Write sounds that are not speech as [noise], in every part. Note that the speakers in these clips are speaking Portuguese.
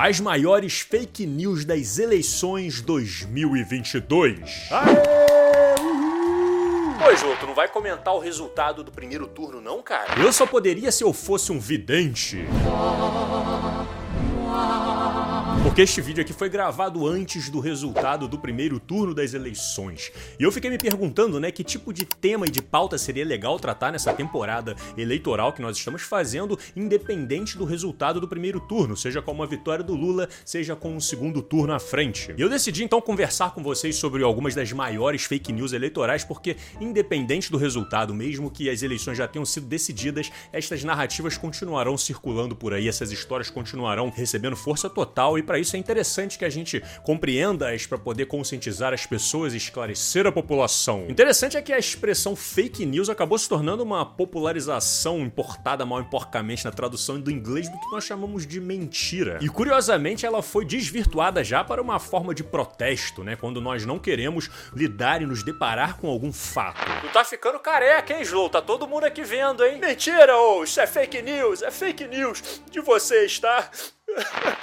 As maiores fake news das eleições 2022. Pô, Jô, tu não vai comentar o resultado do primeiro turno, não, cara? Eu só poderia se eu fosse um vidente. Porque este vídeo aqui foi gravado antes do resultado do primeiro turno das eleições. E eu fiquei me perguntando, né, que tipo de tema e de pauta seria legal tratar nessa temporada eleitoral que nós estamos fazendo, independente do resultado do primeiro turno, seja com uma vitória do Lula, seja com um segundo turno à frente. E eu decidi então conversar com vocês sobre algumas das maiores fake news eleitorais, porque independente do resultado, mesmo que as eleições já tenham sido decididas, estas narrativas continuarão circulando por aí, essas histórias continuarão recebendo força total e para isso é interessante que a gente compreenda-as para poder conscientizar as pessoas e esclarecer a população. Interessante é que a expressão fake news acabou se tornando uma popularização importada mal porcamente na tradução do inglês do que nós chamamos de mentira. E curiosamente ela foi desvirtuada já para uma forma de protesto, né? Quando nós não queremos lidar e nos deparar com algum fato. Tu tá ficando careca, hein, Slow? Tá todo mundo aqui vendo, hein? Mentira, ô! Isso é fake news! É fake news de vocês, tá?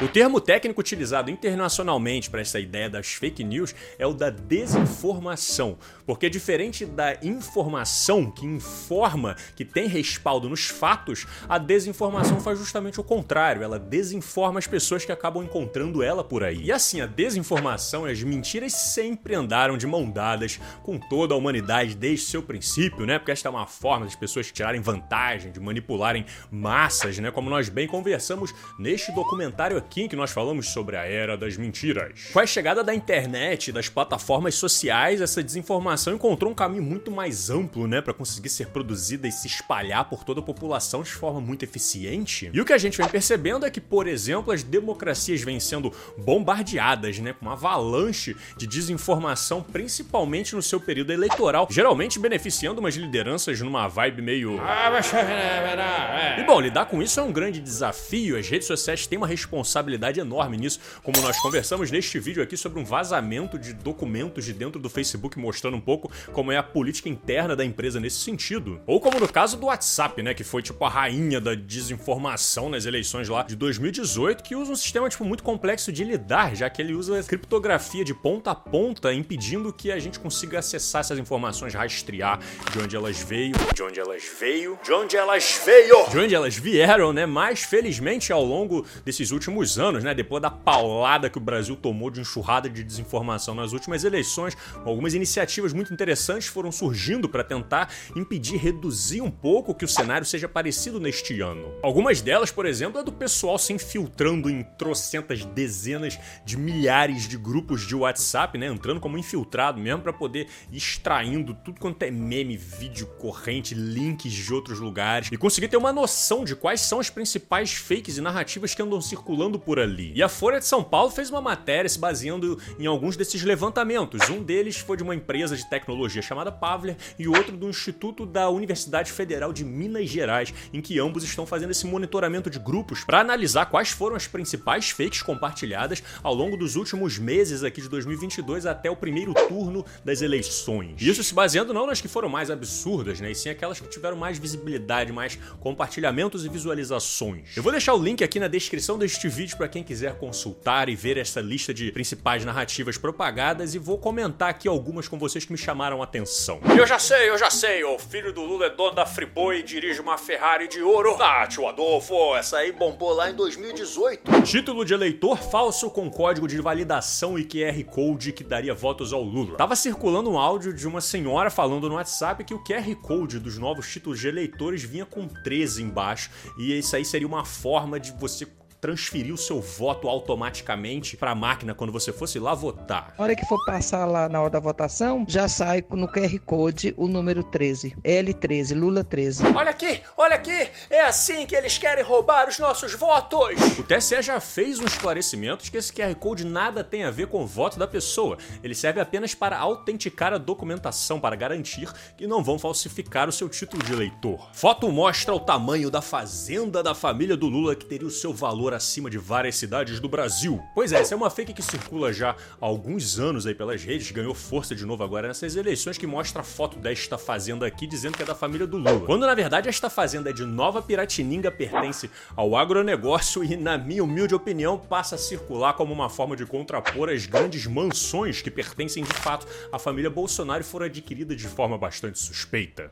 O termo técnico utilizado internacionalmente para essa ideia das fake news é o da desinformação, porque diferente da informação que informa, que tem respaldo nos fatos, a desinformação faz justamente o contrário, ela desinforma as pessoas que acabam encontrando ela por aí. E assim, a desinformação e as mentiras sempre andaram de mão dadas com toda a humanidade desde seu princípio, né? Porque esta é uma forma das pessoas tirarem vantagem, de manipularem massas, né? Como nós bem conversamos neste documento documentário aqui em que nós falamos sobre a era das mentiras. Com a chegada da internet e das plataformas sociais, essa desinformação encontrou um caminho muito mais amplo, né, para conseguir ser produzida e se espalhar por toda a população de forma muito eficiente. E o que a gente vem percebendo é que, por exemplo, as democracias vêm sendo bombardeadas, né, com uma avalanche de desinformação, principalmente no seu período eleitoral, geralmente beneficiando umas lideranças numa vibe meio [laughs] E bom, lidar com isso é um grande desafio. As redes sociais têm uma uma responsabilidade enorme nisso, como nós conversamos neste vídeo aqui sobre um vazamento de documentos de dentro do Facebook mostrando um pouco como é a política interna da empresa nesse sentido. Ou como no caso do WhatsApp, né, que foi tipo a rainha da desinformação nas eleições lá de 2018, que usa um sistema tipo muito complexo de lidar, já que ele usa criptografia de ponta a ponta, impedindo que a gente consiga acessar essas informações, rastrear de onde elas veio, de onde elas veio, de onde elas veio, de onde elas vieram, né? Mas felizmente ao longo desse desses últimos anos, né? Depois da paulada que o Brasil tomou de enxurrada de desinformação nas últimas eleições, algumas iniciativas muito interessantes foram surgindo para tentar impedir, reduzir um pouco que o cenário seja parecido neste ano. Algumas delas, por exemplo, é do pessoal se infiltrando em trocentas dezenas de milhares de grupos de WhatsApp, né? Entrando como infiltrado mesmo para poder ir extraindo tudo quanto é meme, vídeo corrente, links de outros lugares e conseguir ter uma noção de quais são as principais fakes e narrativas que andam circulando por ali. E a Folha de São Paulo fez uma matéria se baseando em alguns desses levantamentos. Um deles foi de uma empresa de tecnologia chamada Pavler e outro do Instituto da Universidade Federal de Minas Gerais, em que ambos estão fazendo esse monitoramento de grupos para analisar quais foram as principais fakes compartilhadas ao longo dos últimos meses aqui de 2022 até o primeiro turno das eleições. Isso se baseando não nas que foram mais absurdas, né, e sim aquelas que tiveram mais visibilidade, mais compartilhamentos e visualizações. Eu vou deixar o link aqui na descrição descrição deste vídeo para quem quiser consultar e ver essa lista de principais narrativas propagadas e vou comentar aqui algumas com vocês que me chamaram a atenção. Eu já sei, eu já sei, o filho do Lula é dono da Friboi e dirige uma Ferrari de ouro. Ah, tio Adolfo, essa aí bombou lá em 2018. Título de eleitor falso com código de validação e QR Code que daria votos ao Lula. Tava circulando um áudio de uma senhora falando no WhatsApp que o QR Code dos novos títulos de eleitores vinha com 13 embaixo e isso aí seria uma forma de você transferir o seu voto automaticamente para a máquina quando você fosse lá votar. Na hora que for passar lá na hora da votação, já sai no QR Code o número 13. L13, Lula 13. Olha aqui, olha aqui, é assim que eles querem roubar os nossos votos. O TSE já fez um esclarecimento de que esse QR Code nada tem a ver com o voto da pessoa. Ele serve apenas para autenticar a documentação, para garantir que não vão falsificar o seu título de eleitor. Foto mostra o tamanho da fazenda da família do Lula que teria o seu valor acima de várias cidades do Brasil. Pois é, essa é uma fake que circula já há alguns anos aí pelas redes, ganhou força de novo agora nessas eleições que mostra a foto desta fazenda aqui dizendo que é da família do Lula. Quando na verdade esta fazenda é de Nova Piratininga, pertence ao agronegócio e, na minha humilde opinião, passa a circular como uma forma de contrapor as grandes mansões que pertencem de fato à família Bolsonaro e foram adquiridas de forma bastante suspeita.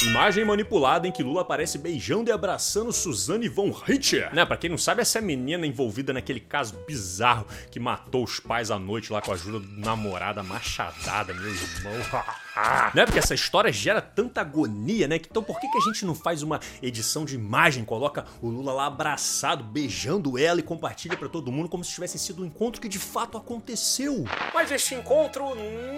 Imagem manipulada em que Lula aparece beijando e abraçando Suzane von Richter. Né, pra quem não sabe, essa é menina envolvida naquele caso bizarro que matou os pais à noite lá com a ajuda do namorada machadada, meu irmão. [laughs] né? Porque essa história gera tanta agonia, né? Então por que, que a gente não faz uma edição de imagem, coloca o Lula lá abraçado, beijando ela e compartilha para todo mundo como se tivesse sido um encontro que de fato aconteceu? Mas este encontro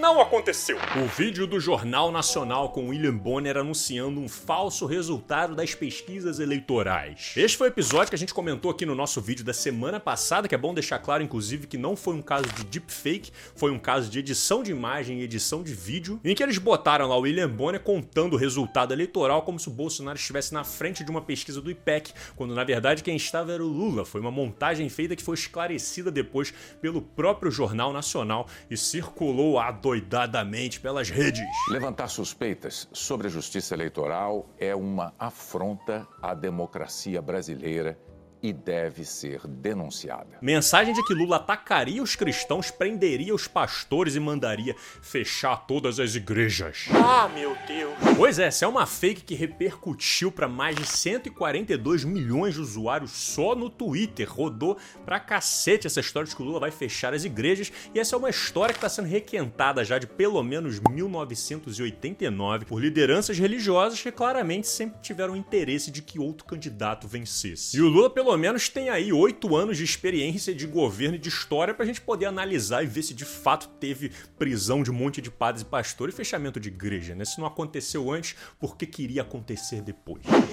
não aconteceu. O vídeo do Jornal Nacional com William Bonner anunciando um falso resultado das pesquisas eleitorais. Este foi o episódio que a gente comentou aqui no nosso vídeo da semana passada, que é bom deixar claro, inclusive, que não foi um caso de deepfake, foi um caso de edição de imagem e edição de vídeo, em que eles botaram lá o William Bonner contando o resultado eleitoral como se o Bolsonaro estivesse na frente de uma pesquisa do IPEC, quando na verdade quem estava era o Lula. Foi uma montagem feita que foi esclarecida depois pelo próprio Jornal Nacional e circulou adoidadamente pelas redes. Levantar suspeitas sobre a justiça eleitoral é uma afronta à democracia brasileira e deve ser denunciada. Mensagem de que Lula atacaria os cristãos, prenderia os pastores e mandaria fechar todas as igrejas. Ah, meu Deus. Pois é, essa é uma fake que repercutiu para mais de 142 milhões de usuários só no Twitter. Rodou pra cacete essa história de que o Lula vai fechar as igrejas e essa é uma história que está sendo requentada já de pelo menos 1989 por lideranças religiosas que claramente sempre tiveram interesse de que outro candidato vencesse. E o Lula pelo pelo menos tem aí oito anos de experiência de governo e de história pra gente poder analisar e ver se de fato teve prisão de um monte de padres e pastores e fechamento de igreja, né? Se não aconteceu antes, por que queria acontecer depois? Mas,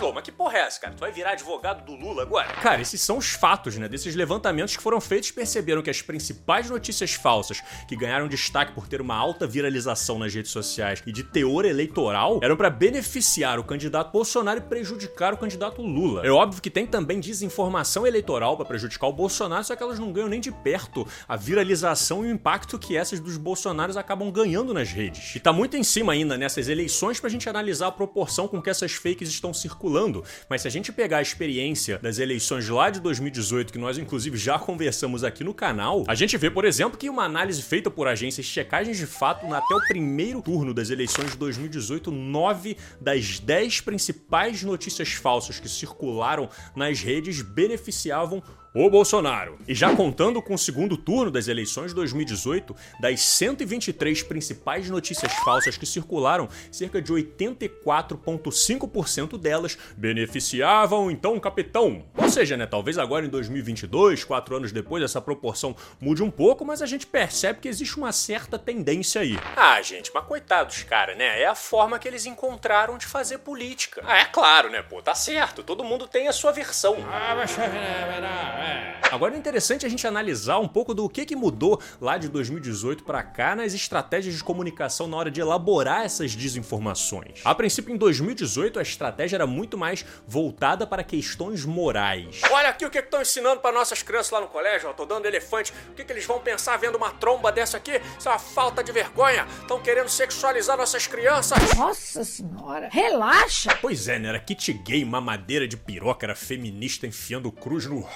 Lô, mas que porra é essa, cara? Tu vai virar advogado do Lula agora? Cara, esses são os fatos, né? Desses levantamentos que foram feitos perceberam que as principais notícias falsas que ganharam destaque por ter uma alta viralização nas redes sociais e de teor eleitoral eram para beneficiar o candidato Bolsonaro e prejudicar o candidato Lula. Lula. É óbvio que tem também desinformação eleitoral para prejudicar o Bolsonaro, só que elas não ganham nem de perto a viralização e o impacto que essas dos Bolsonaros acabam ganhando nas redes. E tá muito em cima ainda nessas eleições pra gente analisar a proporção com que essas fakes estão circulando. Mas se a gente pegar a experiência das eleições lá de 2018, que nós inclusive já conversamos aqui no canal, a gente vê, por exemplo, que uma análise feita por agências de checagens de fato, até o primeiro turno das eleições de 2018, nove das dez principais notícias falsas que circularam nas redes beneficiavam o Bolsonaro. E já contando com o segundo turno das eleições de 2018, das 123 principais notícias falsas que circularam, cerca de 84,5% delas beneficiavam então o capitão. Ou seja, né, talvez agora em 2022, quatro anos depois, essa proporção mude um pouco, mas a gente percebe que existe uma certa tendência aí. Ah, gente, mas coitados, cara, né? É a forma que eles encontraram de fazer política. Ah, é claro, né, pô, tá certo, todo mundo tem a sua versão. Ah, mas... [laughs] Agora é interessante a gente analisar um pouco do que, que mudou lá de 2018 para cá nas estratégias de comunicação na hora de elaborar essas desinformações. A princípio, em 2018, a estratégia era muito mais voltada para questões morais. Olha aqui o que estão ensinando para nossas crianças lá no colégio, eu tô dando elefante. O que, que eles vão pensar vendo uma tromba dessa aqui? Isso é uma falta de vergonha. Estão querendo sexualizar nossas crianças. Nossa senhora, relaxa. Pois é, né? Era kit gay, mamadeira de piroca, era feminista enfiando cruz no...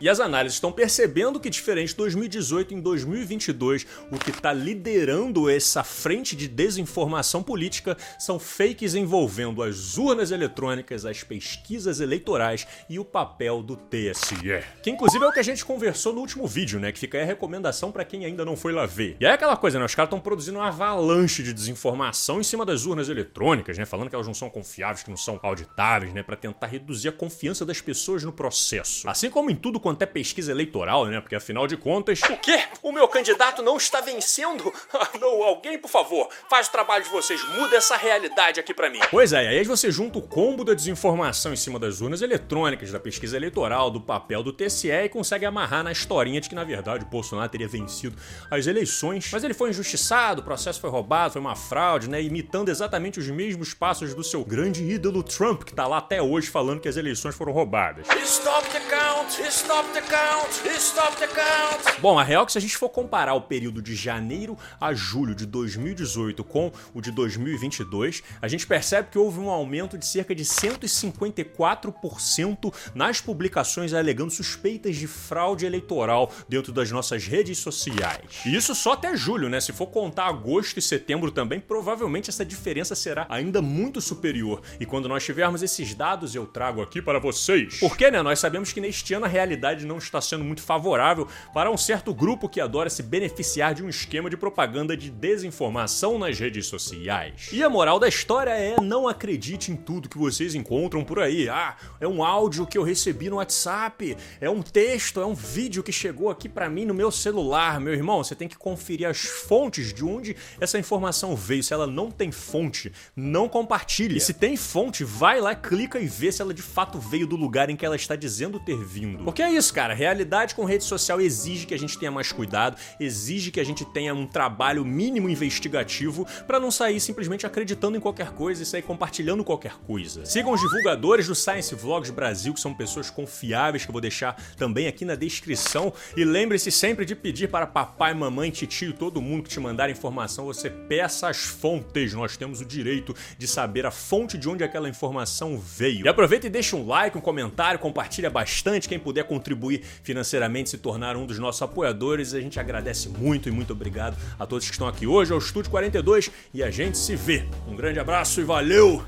E as análises estão percebendo que, diferente de 2018 em 2022, o que está liderando essa frente de desinformação política são fakes envolvendo as urnas eletrônicas, as pesquisas eleitorais e o papel do TSE. Que inclusive é o que a gente conversou no último vídeo, né? Que fica aí a recomendação para quem ainda não foi lá ver. E é aquela coisa, né? Os caras estão produzindo uma avalanche de desinformação em cima das urnas eletrônicas, né? Falando que elas não são confiáveis, que não são auditáveis, né? Para tentar reduzir a confiança das pessoas no processo. Assim como em tudo tudo quanto é pesquisa eleitoral, né? Porque afinal de contas. O quê? O meu candidato não está vencendo? [laughs] não, alguém, por favor, faz o trabalho de vocês, muda essa realidade aqui para mim. Pois é, e aí você junta o combo da desinformação em cima das urnas eletrônicas, da pesquisa eleitoral, do papel do TSE e consegue amarrar na historinha de que, na verdade, o Bolsonaro teria vencido as eleições, mas ele foi injustiçado, o processo foi roubado, foi uma fraude, né? Imitando exatamente os mesmos passos do seu grande ídolo Trump, que tá lá até hoje falando que as eleições foram roubadas. Stop the count! Stop the count! Stop the count! Bom, a real é que se a gente for comparar o período de janeiro a julho de 2018 com o de 2022, a gente percebe que houve um aumento de cerca de 154% nas publicações alegando suspeitas de fraude eleitoral dentro das nossas redes sociais. E isso só até julho, né? Se for contar agosto e setembro também, provavelmente essa diferença será ainda muito superior. E quando nós tivermos esses dados, eu trago aqui para vocês. Porque, né? Nós sabemos que neste ano a realidade não está sendo muito favorável para um certo grupo que adora se beneficiar de um esquema de propaganda de desinformação nas redes sociais. E a moral da história é não acredite em tudo que vocês encontram por aí. Ah, é um áudio que eu recebi no WhatsApp, é um texto, é um vídeo que chegou aqui para mim no meu celular. Meu irmão, você tem que conferir as fontes de onde essa informação veio. Se ela não tem fonte, não compartilhe. E se tem fonte, vai lá, clica e vê se ela de fato veio do lugar em que ela está dizendo ter vindo. Porque é isso, cara. Realidade com rede social exige que a gente tenha mais cuidado, exige que a gente tenha um trabalho mínimo investigativo para não sair simplesmente acreditando em qualquer coisa e sair compartilhando qualquer coisa. Sigam os divulgadores do Science Vlogs Brasil, que são pessoas confiáveis, que eu vou deixar também aqui na descrição. E lembre-se sempre de pedir para papai, mamãe, titio, todo mundo que te mandar informação, você peça as fontes. Nós temos o direito de saber a fonte de onde aquela informação veio. E aproveita e deixa um like, um comentário, compartilha bastante. Quem puder contribuir financeiramente, se tornar um dos nossos apoiadores, a gente agradece muito e muito obrigado a todos que estão aqui hoje ao Estúdio 42 e a gente se vê. Um grande abraço e valeu!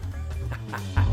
[laughs]